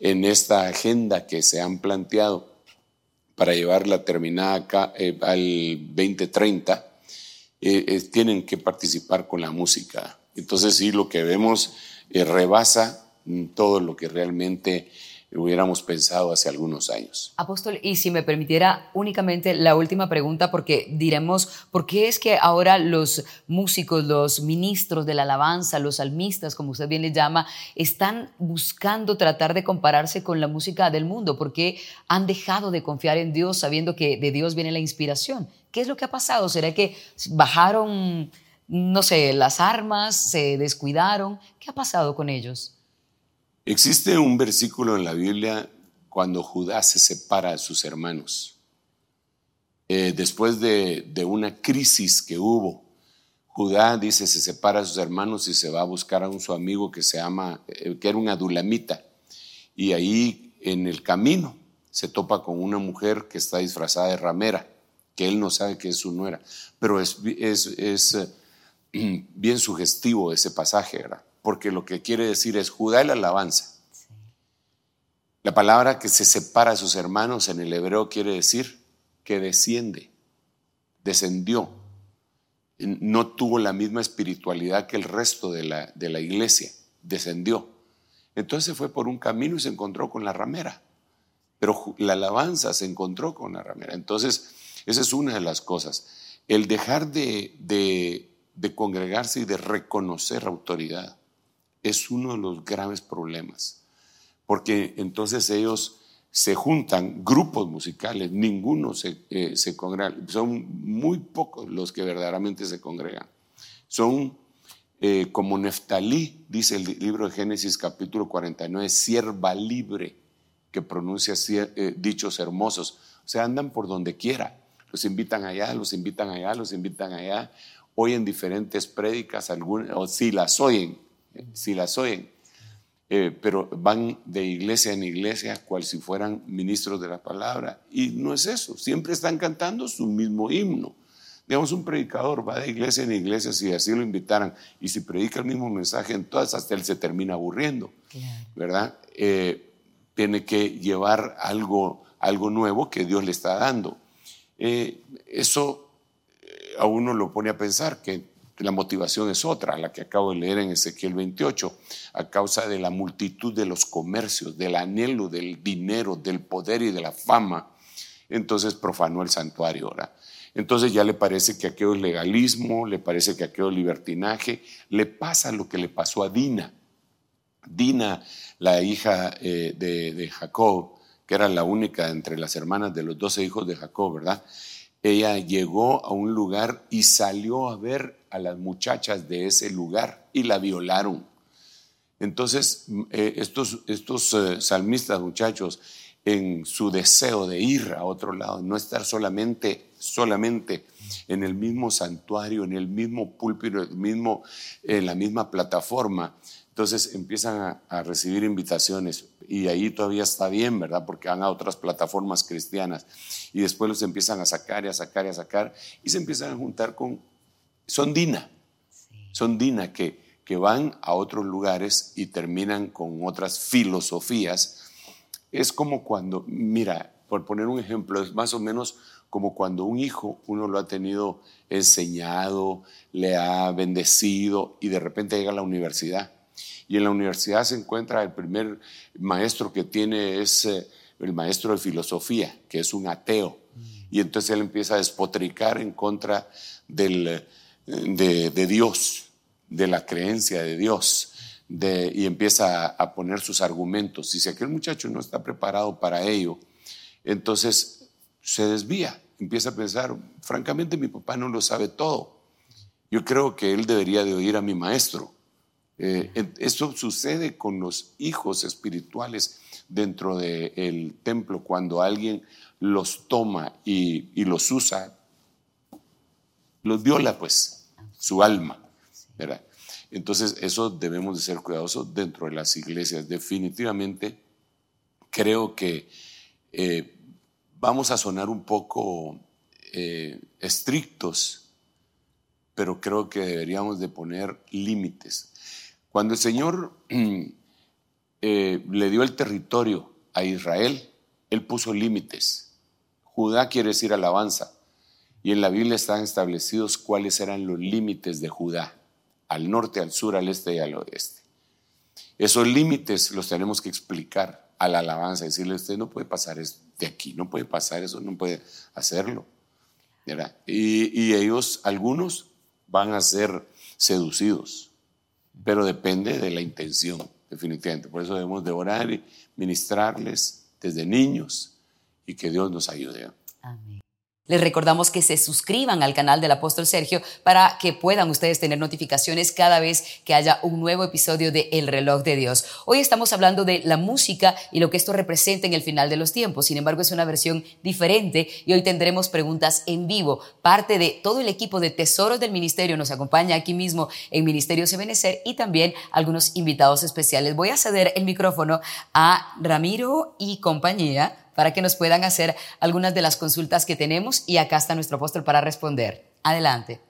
en esta agenda que se han planteado para llevarla terminada eh, al 2030, eh, eh, tienen que participar con la música. Entonces sí, lo que vemos rebasa todo lo que realmente hubiéramos pensado hace algunos años. Apóstol, y si me permitiera únicamente la última pregunta, porque diremos, ¿por qué es que ahora los músicos, los ministros de la alabanza, los salmistas, como usted bien les llama, están buscando tratar de compararse con la música del mundo? ¿Por qué han dejado de confiar en Dios sabiendo que de Dios viene la inspiración? ¿Qué es lo que ha pasado? ¿Será que bajaron, no sé, las armas, se descuidaron? ¿Qué ha pasado con ellos? Existe un versículo en la Biblia cuando Judá se separa de sus hermanos. Eh, después de, una crisis que hubo, Judá dice se separa de sus hermanos y se va a buscar a un su amigo que se llama, eh, que era un adulamita. Y ahí en el camino se topa con una mujer que está disfrazada de ramera, que él no sabe que es su nuera. Pero es, es, eh, bien sugestivo ese pasaje, ¿verdad? Porque lo que quiere decir es Judá y la alabanza. La palabra que se separa de sus hermanos en el hebreo quiere decir que desciende, descendió, no tuvo la misma espiritualidad que el resto de la, de la iglesia, descendió. Entonces fue por un camino y se encontró con la ramera, pero la alabanza se encontró con la ramera. Entonces, esa es una de las cosas. El dejar de, de congregarse y de reconocer autoridad es uno de los graves problemas, porque entonces ellos se juntan, grupos musicales, ninguno se, eh, se congrega, son muy pocos los que verdaderamente se congregan. Son eh, como Neftalí, dice el libro de Génesis capítulo 49, sierva libre que pronuncia eh, dichos hermosos. O sea, andan por donde quiera. Los invitan allá, los invitan allá, los invitan allá. Oyen diferentes prédicas, o si las oyen, si las oyen, eh, pero van de iglesia en iglesia cual si fueran ministros de la palabra. Y no es eso, siempre están cantando su mismo himno. Digamos, un predicador va de iglesia en iglesia si así lo invitaran y si predica el mismo mensaje en todas, hasta él se termina aburriendo, ¿verdad? Eh, tiene que llevar algo, algo nuevo que Dios le está dando. Eh, eso a uno lo pone a pensar que la motivación es otra, la que acabo de leer en Ezequiel 28, a causa de la multitud de los comercios, del anhelo del dinero, del poder y de la fama. Entonces profanó el santuario ahora. Entonces ya le parece que aquello es legalismo, le parece que aquello es libertinaje, le pasa lo que le pasó a Dina. Dina, la hija eh, de, de Jacob, que era la única entre las hermanas de los doce hijos de Jacob, ¿verdad? Ella llegó a un lugar y salió a ver a las muchachas de ese lugar y la violaron. Entonces, eh, estos, estos eh, salmistas, muchachos, en su deseo de ir a otro lado, no estar solamente, solamente en el mismo santuario, en el mismo púlpito, en la misma plataforma, entonces empiezan a, recibir invitaciones y ahí todavía está bien, ¿verdad? Porque van a otras plataformas cristianas y después los empiezan a sacar y a sacar y a sacar y se empiezan a juntar con... Son Dina, son Dina que, que van a otros lugares y terminan con otras filosofías. Es como cuando, mira, por poner un ejemplo, es más o menos como cuando un hijo uno lo ha tenido enseñado, le ha bendecido y de repente llega a la universidad y en la universidad se encuentra el primer maestro que tiene es eh, el maestro de filosofía, que es un ateo. Mm. Y entonces él empieza a despotricar en contra del, eh, de, Dios, de la creencia de Dios. De, y empieza a, poner sus argumentos. Y si aquel muchacho no está preparado para ello, entonces se desvía, empieza a pensar, francamente mi papá no lo sabe todo. Yo creo que él debería de oír a mi maestro. Eh, esto sucede con los hijos espirituales dentro del templo cuando alguien los toma y, los usa, los viola pues su alma. Entonces eso debemos de ser cuidadosos dentro de las iglesias. Definitivamente creo que eh, vamos a sonar un poco eh, estrictos, pero creo que deberíamos de poner límites. Cuando el Señor eh, le dio el territorio a Israel, Él puso límites. Judá quiere decir alabanza. Y en la Biblia están establecidos cuáles eran los límites de Judá, al norte, al sur, al este y al oeste. Esos límites los tenemos que explicar a la alabanza, decirle, usted no puede pasar de aquí, no puede pasar eso, no puede hacerlo. Y ellos, algunos, van a ser seducidos pero depende de la intención, definitivamente. Por eso debemos de orar y ministrarles desde niños y que Dios nos ayude. Amén. Les recordamos que se suscriban al canal del apóstol Sergio para que puedan ustedes tener notificaciones cada vez que haya un nuevo episodio de El reloj de Dios. Hoy estamos hablando de la música y lo que esto representa en el final de los tiempos. Sin embargo, es una versión diferente y hoy tendremos preguntas en vivo. Parte de todo el equipo de Tesoros del Ministerio nos acompaña aquí mismo en Ministerio Sebenecer y también algunos invitados especiales. Voy a ceder el micrófono a Ramiro y compañía para que nos puedan hacer algunas de las consultas que tenemos y acá está nuestro apóstol para responder. Adelante.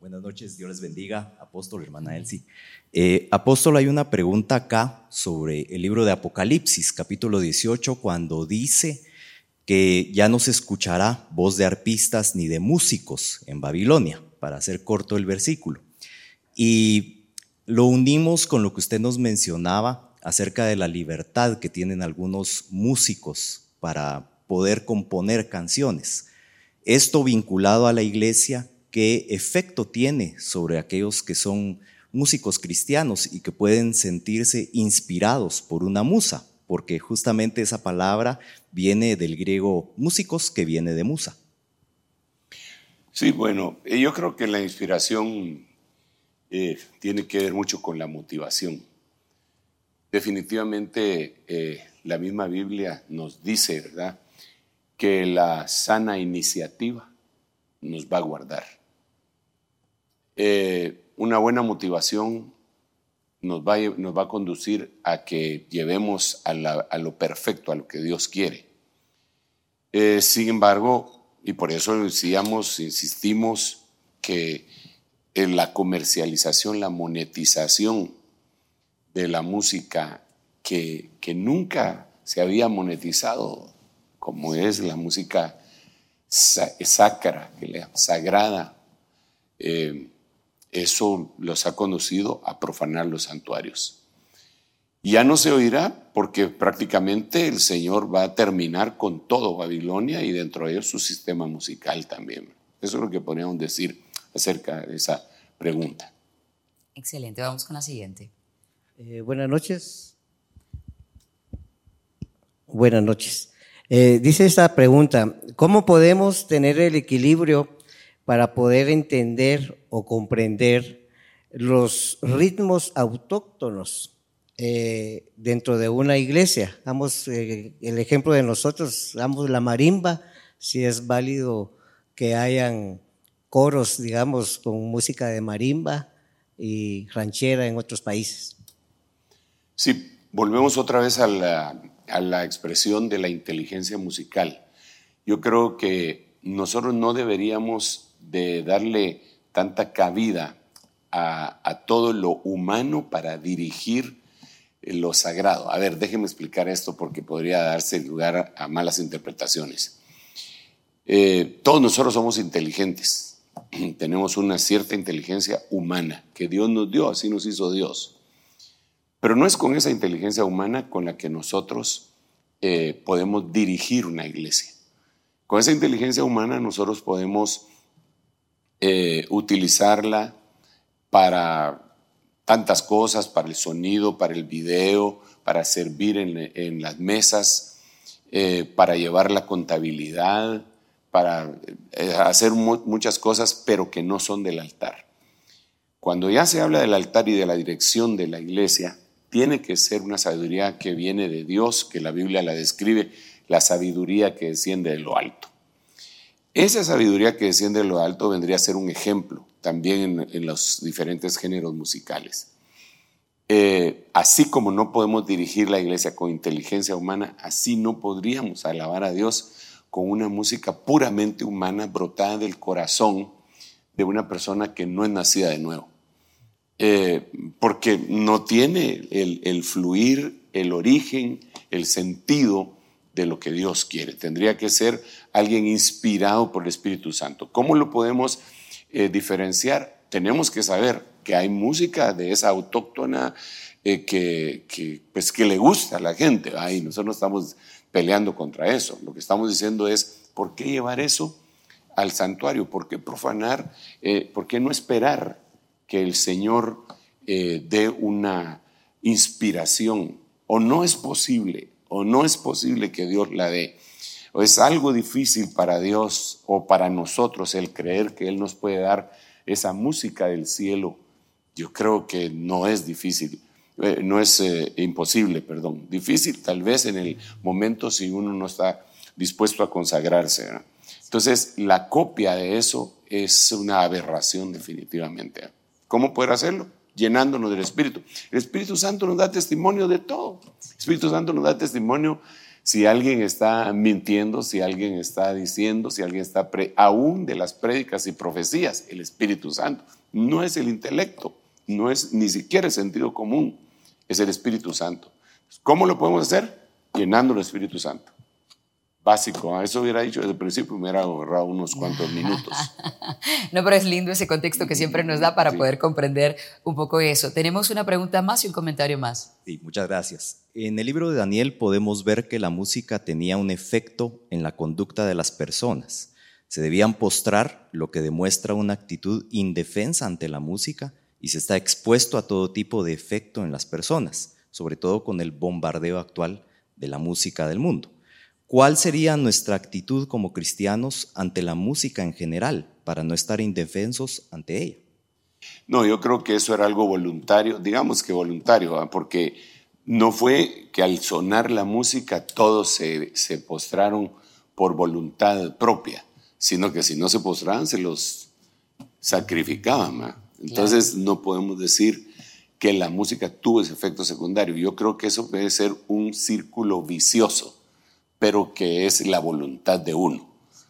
Buenas noches, Dios les bendiga, apóstol, hermana Elsie. Eh, apóstol, hay una pregunta acá sobre el libro de Apocalipsis, capítulo 18, cuando dice que ya no se escuchará voz de arpistas ni de músicos en Babilonia, para hacer corto el versículo. Y lo unimos con lo que usted nos mencionaba acerca de la libertad que tienen algunos músicos para poder componer canciones. Esto vinculado a la iglesia, ¿qué efecto tiene sobre aquellos que son músicos cristianos y que pueden sentirse inspirados por una musa? Porque justamente esa palabra viene del griego músicos, que viene de musa. Sí, bueno, eh, yo creo que la inspiración eh, tiene que ver mucho con la motivación. Definitivamente eh, la misma Biblia nos dice, ¿verdad?, que la sana iniciativa nos va a guardar. Eh, una buena motivación nos va, nos va, a conducir a que llevemos a, lo perfecto, a lo que Dios quiere. Eh, sin embargo, Y por eso decíamos, insistimos que en la comercialización, la monetización de la música que, que nunca se había monetizado, como es la música sacra, sagrada, eh, eso los ha conducido a profanar los santuarios. Ya no se oirá porque prácticamente el Señor va a terminar con todo Babilonia y dentro de ellos su sistema musical también. Eso es lo que podríamos decir acerca de esa pregunta. Excelente, vamos con la siguiente. Eh, buenas noches. Buenas noches. Eh, dice esta pregunta, ¿cómo podemos tener el equilibrio para poder entender o comprender los ritmos autóctonos eh, dentro de una iglesia? Damos el ejemplo de nosotros, damos la marimba, si es válido que hayan coros, digamos, con música de marimba y ranchera en otros países. Sí, volvemos otra vez a la, expresión de la inteligencia musical. Yo creo que nosotros no deberíamos de darle tanta cabida a, a, todo lo humano para dirigir lo sagrado. A ver, déjeme explicar esto porque podría darse lugar a, malas interpretaciones. Eh, todos nosotros somos inteligentes, tenemos una cierta inteligencia humana que Dios nos dio, así nos hizo Dios. Pero no es con esa inteligencia humana con la que nosotros eh, podemos dirigir una iglesia. Con esa inteligencia humana nosotros podemos eh, utilizarla para tantas cosas, para el sonido, para el video, para servir en, las mesas, eh, para llevar la contabilidad, para hacer muchas cosas, pero que no son del altar. Cuando ya se habla del altar y de la dirección de la iglesia, tiene que ser una sabiduría que viene de Dios, que la Biblia la describe, la sabiduría que desciende de lo alto. Esa sabiduría que desciende de lo alto vendría a ser un ejemplo también en, los diferentes géneros musicales. Eh, así como no podemos dirigir la iglesia con inteligencia humana, así no podríamos alabar a Dios con una música puramente humana brotada del corazón de una persona que no es nacida de nuevo. Eh, porque no tiene el, fluir, el origen, el sentido de lo que Dios quiere. Tendría que ser alguien inspirado por el Espíritu Santo. ¿Cómo lo podemos eh, diferenciar? Tenemos que saber que hay música de esa autóctona eh, que, pues, que le gusta a la gente. Ay, nosotros no estamos peleando contra eso. Lo que estamos diciendo es, ¿por qué llevar eso al santuario? ¿Por qué profanar? ¿Por qué no esperar que el Señor eh, dé una inspiración? ¿O no es posible? ¿O no es posible que Dios la dé? ¿O es algo difícil para Dios o para nosotros el creer que Él nos puede dar esa música del cielo? Yo creo que no es difícil. Eh, no es eh, imposible, perdón, difícil tal vez en el momento si uno no está dispuesto a consagrarse. Entonces, la copia de eso es una aberración definitivamente. ¿Cómo poder hacerlo? Llenándonos del Espíritu. El Espíritu Santo nos da testimonio de todo. El Espíritu Santo nos da testimonio si alguien está mintiendo, si alguien está diciendo, si alguien está aún de las prédicas y profecías, el Espíritu Santo. No es el intelecto, no es ni siquiera el sentido común es el Espíritu Santo. ¿Cómo lo podemos hacer? Llenando el Espíritu Santo. Básico, eso hubiera dicho desde el principio, me hubiera ahorrado unos cuantos minutos. no, pero es lindo ese contexto que siempre nos da para poder comprender un poco eso. Tenemos una pregunta más y un comentario más. Sí, muchas gracias. En el libro de Daniel podemos ver que la música tenía un efecto en la conducta de las personas. Se debían postrar, lo que demuestra una actitud indefensa ante la música y se está expuesto a todo tipo de efecto en las personas, sobre todo con el bombardeo actual de la música del mundo. ¿Cuál sería nuestra actitud como cristianos ante la música en general para no estar indefensos ante ella? No, yo creo que eso era algo voluntario, digamos que voluntario, porque no fue que al sonar la música todos se, se postraron por voluntad propia, sino que si no se postraban se los sacrificaban. Entonces no podemos decir que la música tuvo ese efecto secundario. Yo creo que eso puede ser un círculo vicioso, pero que es la voluntad de uno.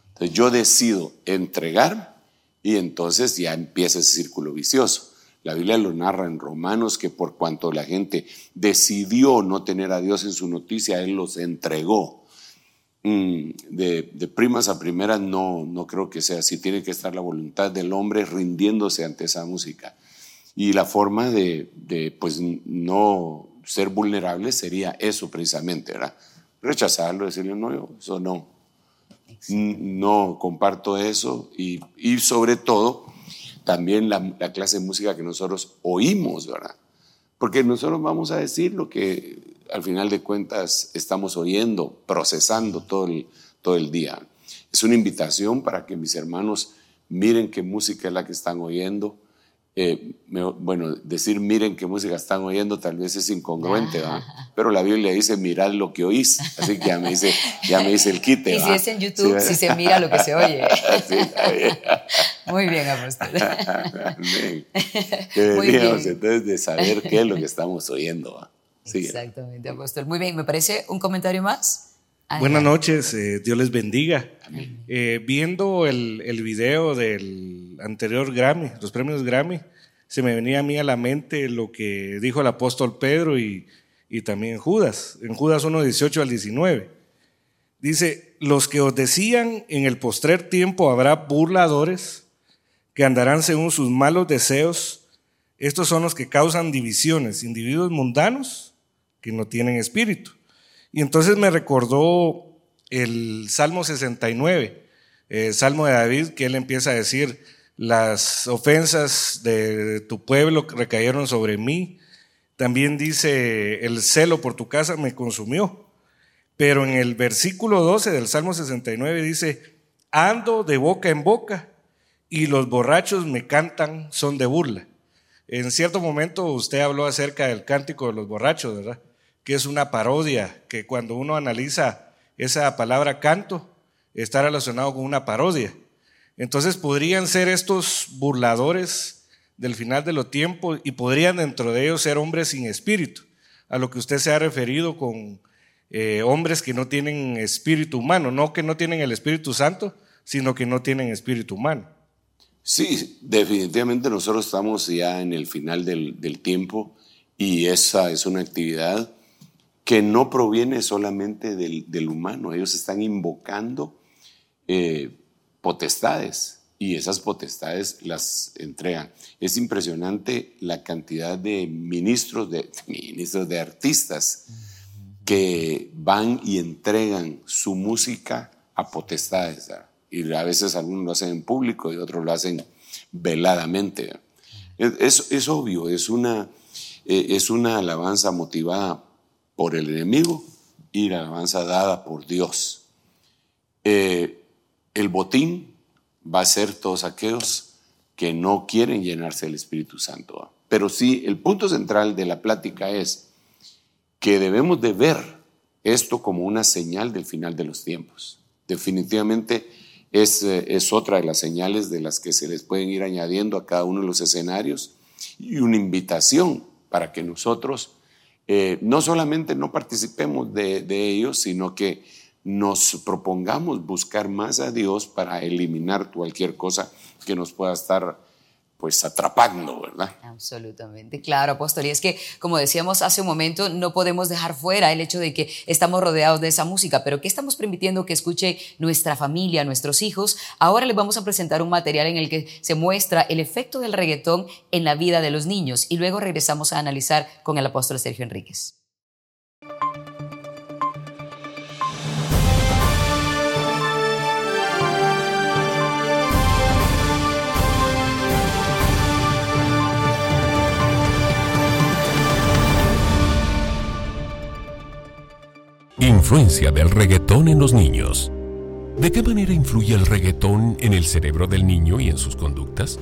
Entonces yo decido entregar y entonces ya empieza ese círculo vicioso. La Biblia lo narra en Romanos que por cuanto la gente decidió no tener a Dios en su noticia, Él los entregó. Mm, de, primas a primeras no, no creo que sea así. Tiene que estar la voluntad del hombre rindiéndose ante esa música. Y la forma de, de pues, no ser vulnerable sería eso precisamente, ¿verdad? Rechazarlo, decirle, no, eso no. No comparto eso y, y sobre todo también la, la, clase de música que nosotros oímos, ¿verdad? Porque nosotros vamos a decir lo que al final de cuentas estamos oyendo, procesando todo el, todo el día. Es una invitación para que mis hermanos miren qué música es la que están oyendo, eh, bueno, decir miren qué música están oyendo tal vez es incongruente, pero la Biblia dice mirad lo que oís, así que ya me dice, ya me dice el quite. Y si es en YouTube, si se mira lo que se oye. Muy bien, apóstol. Que deberíamos entonces de saber qué es lo que estamos oyendo. Exactamente, apóstol. Muy bien, me parece un comentario más. Buenas noches, eh, Dios les bendiga. Eh, viendo el, el, video del anterior Grammy, los premios Grammy, se me venía a mí a la mente lo que dijo el apóstol Pedro y, y también Judas, en Judas 1, 18 al 19. Dice, los que os decían en el postrer tiempo habrá burladores que andarán según sus malos deseos. Estos son los que causan divisiones, individuos mundanos que no tienen espíritu. Y entonces me recordó el Salmo 69, el Salmo de David, que él empieza a decir, las ofensas de tu pueblo recayeron sobre mí. También dice, el celo por tu casa me consumió. Pero en el versículo 12 del Salmo 69 dice, ando de boca en boca y los borrachos me cantan son de burla. En cierto momento usted habló acerca del cántico de los borrachos, ¿verdad? Que es una parodia, que cuando uno analiza esa palabra canto, está relacionado con una parodia. Entonces podrían ser estos burladores del final de los tiempos y podrían dentro de ellos ser hombres sin espíritu, a lo que usted se ha referido con eh, hombres que no tienen espíritu humano, no que no tienen el Espíritu Santo, sino que no tienen espíritu humano. Sí, definitivamente nosotros estamos ya en el final del, del tiempo y esa es una actividad que no proviene solamente del, humano, ellos están invocando eh, potestades y esas potestades las entregan. Es impresionante la cantidad de ministros, de ministros, de artistas que van y entregan su música a potestades. Y a veces algunos lo hacen en público y otros lo hacen veladamente. Es, es obvio, es una, eh, es una alabanza motivada por el enemigo y la alabanza dada por Dios. Eh, el botín va a ser todos aquellos que no quieren llenarse del Espíritu Santo. Pero sí, el punto central de la plática es que debemos de ver esto como una señal del final de los tiempos. Definitivamente es, eh, es otra de las señales de las que se les pueden ir añadiendo a cada uno de los escenarios y una invitación para que nosotros eh, no solamente no participemos de, de ellos, sino que nos propongamos buscar más a Dios para eliminar cualquier cosa que nos pueda estar pues atrapando, ¿verdad? Absolutamente, claro, apóstol. Y es que, como decíamos hace un momento, no podemos dejar fuera el hecho de que estamos rodeados de esa música, pero que estamos permitiendo que escuche nuestra familia, nuestros hijos. Ahora les vamos a presentar un material en el que se muestra el efecto del reggaetón en la vida de los niños y luego regresamos a analizar con el apóstol Sergio Enríquez. Influencia del reggaetón en los niños. ¿De qué manera influye el reggaetón en el cerebro del niño y en sus conductas?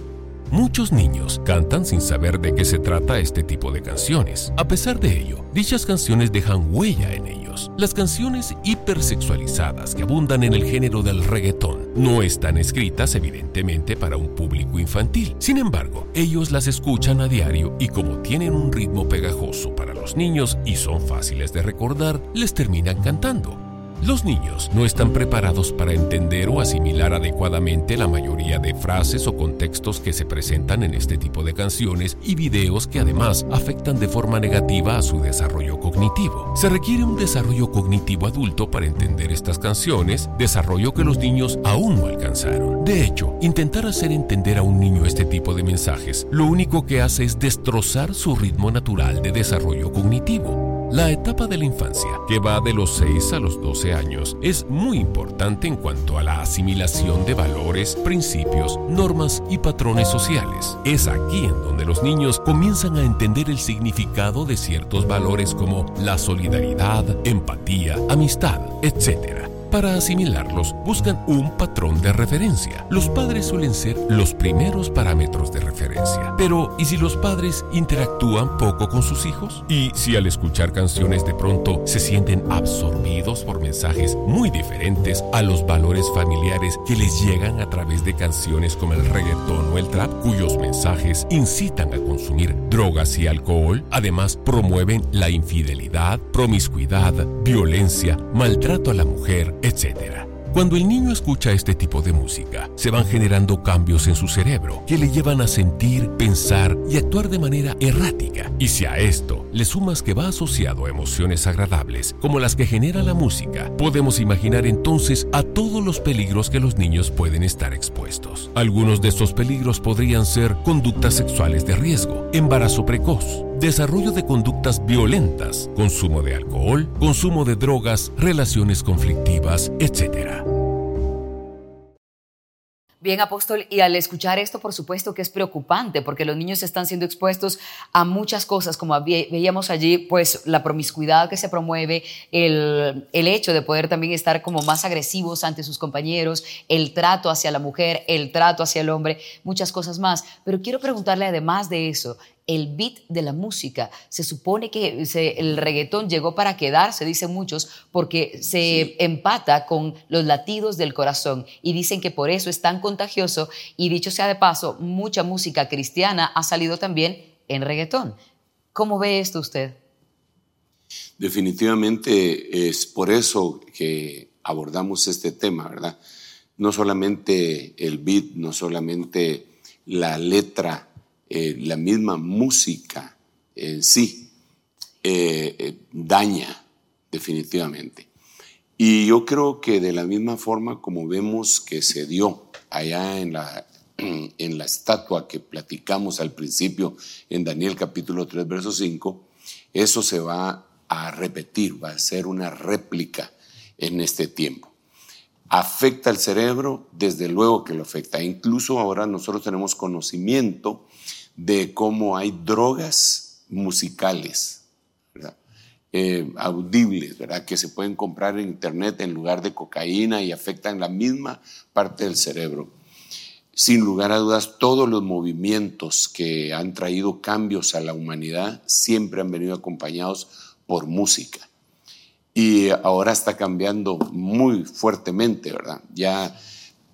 Muchos niños cantan sin saber de qué se trata este tipo de canciones. A pesar de ello, dichas canciones dejan huella en ellos. Las canciones hipersexualizadas que abundan en el género del reggaetón no están escritas evidentemente para un público infantil. Sin embargo, ellos las escuchan a diario y como tienen un ritmo pegajoso para los niños y son fáciles de recordar, les terminan cantando. Los niños no están preparados para entender o asimilar adecuadamente la mayoría de frases o contextos que se presentan en este tipo de canciones y videos que además afectan de forma negativa a su desarrollo cognitivo. Se requiere un desarrollo cognitivo adulto para entender estas canciones, desarrollo que los niños aún no alcanzaron. De hecho, intentar hacer entender a un niño este tipo de mensajes lo único que hace es destrozar su ritmo natural de desarrollo cognitivo. La etapa de la infancia, que va de los 6 a los 12 años, es muy importante en cuanto a la asimilación de valores, principios, normas y patrones sociales. Es aquí en donde los niños comienzan a entender el significado de ciertos valores como la solidaridad, empatía, amistad, etc. Para asimilarlos, buscan un patrón de referencia. Los padres suelen ser los primeros parámetros de referencia. Pero, ¿y si los padres interactúan poco con sus hijos? ¿Y si al escuchar canciones de pronto se sienten absorbidos por mensajes muy diferentes a los valores familiares que les llegan a través de canciones como el reggaetón o el trap, cuyos mensajes incitan a consumir drogas y alcohol? Además, promueven la infidelidad, promiscuidad, violencia, maltrato a la mujer, etc. Cuando el niño escucha este tipo de música, se van generando cambios en su cerebro que le llevan a sentir, pensar y actuar de manera errática. Y si a esto le sumas que va asociado a emociones agradables, como las que genera la música, podemos imaginar entonces a todos los peligros que los niños pueden estar expuestos. Algunos de estos peligros podrían ser conductas sexuales de riesgo, embarazo precoz, desarrollo de conductas violentas, consumo de alcohol, consumo de drogas, relaciones conflictivas, etc. Bien, apóstol, y al escuchar esto, por supuesto que es preocupante, porque los niños están siendo expuestos a muchas cosas, como veíamos allí, pues la promiscuidad que se promueve, el, el, hecho de poder también estar como más agresivos ante sus compañeros, el trato hacia la mujer, el trato hacia el hombre, muchas cosas más. Pero quiero preguntarle además de eso, el beat de la música. Se supone que el reggaetón llegó para quedarse, dicen muchos, porque se empata con los latidos del corazón y dicen que por eso es tan contagioso y dicho sea de paso, mucha música cristiana ha salido también en reggaetón. ¿Cómo ve esto usted? Definitivamente es por eso que abordamos este tema, ¿verdad? No solamente el beat, no solamente la letra, eh, la misma música en sí eh, eh, daña definitivamente. Y yo creo que de la misma forma como vemos que se dio allá en la, en la estatua que platicamos al principio en Daniel capítulo 3, verso 5, eso se va a repetir, va a ser una réplica en este tiempo. ¿Afecta el cerebro? Desde luego que lo afecta. Incluso ahora nosotros tenemos conocimiento de cómo hay drogas musicales, eh, audibles, ¿verdad? que se pueden comprar en internet en lugar de cocaína y afectan la misma parte del cerebro. Sin lugar a dudas, todos los movimientos que han traído cambios a la humanidad siempre han venido acompañados por música. Y ahora está cambiando muy fuertemente, ¿verdad? Ya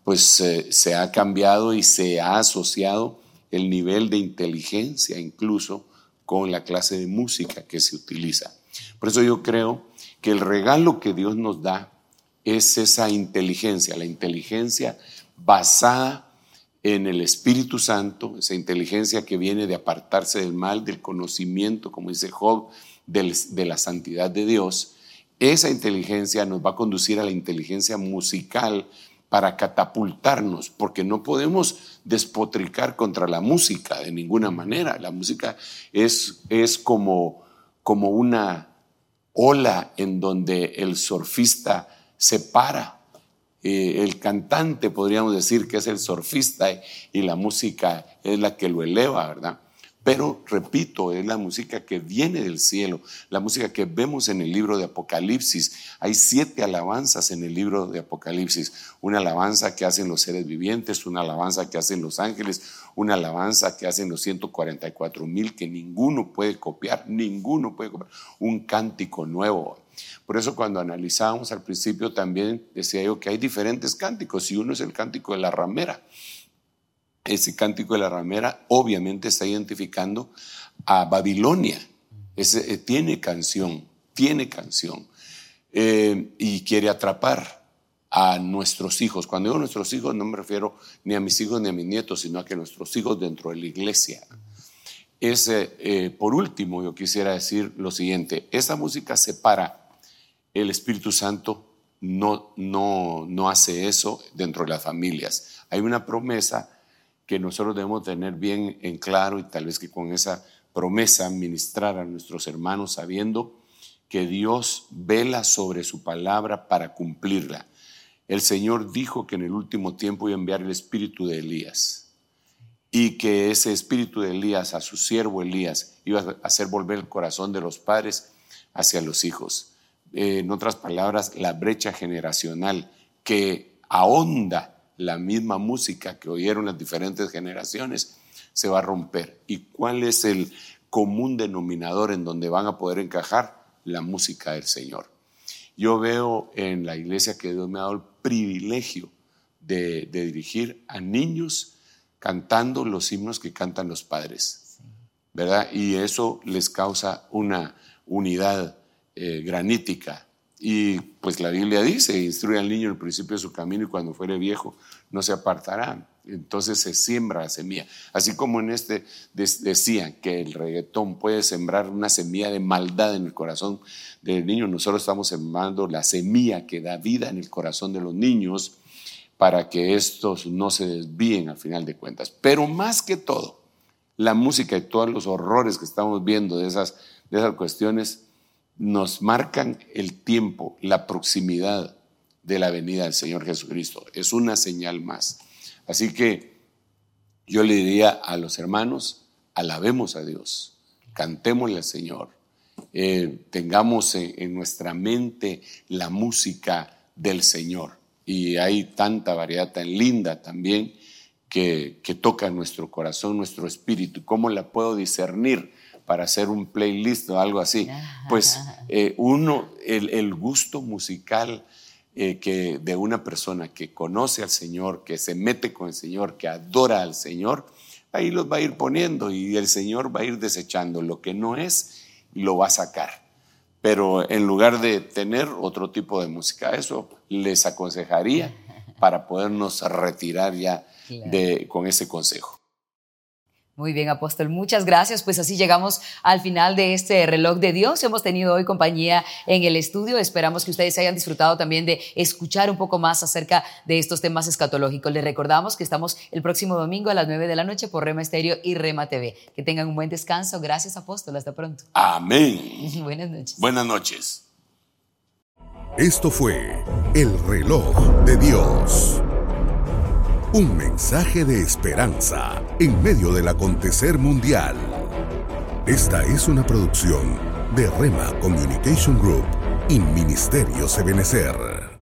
pues eh, se ha cambiado y se ha asociado el nivel de inteligencia incluso con la clase de música que se utiliza. Por eso yo creo que el regalo que Dios nos da es esa inteligencia, la inteligencia basada en el Espíritu Santo, esa inteligencia que viene de apartarse del mal, del conocimiento, como dice Job, de la santidad de Dios. Esa inteligencia nos va a conducir a la inteligencia musical para catapultarnos, porque no podemos despotricar contra la música de ninguna manera. La música es, es como, como una ola en donde el surfista se para. Eh, el cantante podríamos decir que es el surfista y la música es la que lo eleva, ¿verdad? Pero, repito, es la música que viene del cielo, la música que vemos en el libro de Apocalipsis. Hay siete alabanzas en el libro de Apocalipsis. Una alabanza que hacen los seres vivientes, una alabanza que hacen los ángeles, una alabanza que hacen los 144 mil que ninguno puede copiar, ninguno puede copiar. Un cántico nuevo. Por eso cuando analizábamos al principio también decía yo que hay diferentes cánticos y uno es el cántico de la ramera ese cántico de la ramera obviamente está identificando a Babilonia. Ese, eh, tiene canción, tiene canción. eh, y quiere atrapar a nuestros hijos. Cuando digo nuestros hijos no me refiero ni a mis hijos ni a mis nietos, sino a que nuestros hijos dentro de la iglesia. Es, eh, por último, yo quisiera decir lo siguiente, esta música separa el Espíritu Santo no, no, no hace eso dentro de las familias. Hay una promesa que nosotros debemos tener bien en claro y tal vez que con esa promesa ministrar a nuestros hermanos sabiendo que Dios vela sobre su palabra para cumplirla. El Señor dijo que en el último tiempo iba a enviar el espíritu de Elías y que ese espíritu de Elías a su siervo Elías iba a hacer volver el corazón de los padres hacia los hijos. Eh, en otras palabras, la brecha generacional que ahonda la misma música que oyeron las diferentes generaciones se va a romper. ¿Y cuál es el común denominador en donde van a poder encajar? La música del Señor. Yo veo en la iglesia que Dios me ha dado el privilegio de, dirigir a niños cantando los himnos que cantan los padres, ¿verdad? Y eso les causa una unidad eh, granítica. Y pues la Biblia dice, instruye al niño en el principio de su camino y cuando fuere viejo no se apartará. Entonces se siembra la semilla. Así como en este decían que el reggaetón puede sembrar una semilla de maldad en el corazón del niño, nosotros estamos sembrando la semilla que da vida en el corazón de los niños para que estos no se desvíen al final de cuentas. Pero más que todo, la música y todos los horrores que estamos viendo de esas, de esas cuestiones nos marcan el tiempo, la proximidad de la venida del Señor Jesucristo. Es una señal más. Así que yo le diría a los hermanos, alabemos a Dios, cantémosle al Señor, eh, tengamos en, nuestra mente la música del Señor. Y hay tanta variedad tan linda también que, que toca nuestro corazón, nuestro espíritu. ¿Cómo la puedo discernir? Para hacer un playlist o algo así. Pues eh, uno, el, gusto musical eh, que de una persona que conoce al Señor, que se mete con el Señor, que adora al Señor, ahí los va a ir poniendo y el Señor va a ir desechando lo que no es, lo va a sacar. Pero en lugar de tener otro tipo de música, eso les aconsejaría para podernos retirar ya de, con ese consejo. Muy bien, apóstol, muchas gracias. Pues así llegamos al final de este reloj de Dios. Hemos tenido hoy compañía en el estudio. Esperamos que ustedes hayan disfrutado también de escuchar un poco más acerca de estos temas escatológicos. Les recordamos que estamos el próximo domingo a las 9 de la noche por Rema Estéreo y Rema TV. Que tengan un buen descanso. Gracias, apóstol. Hasta pronto. Amén. Buenas noches. Buenas noches. Esto fue el reloj de Dios. Un mensaje de esperanza en medio del acontecer mundial. Esta es una producción de Rema Communication Group y Ministerio Sebenecer.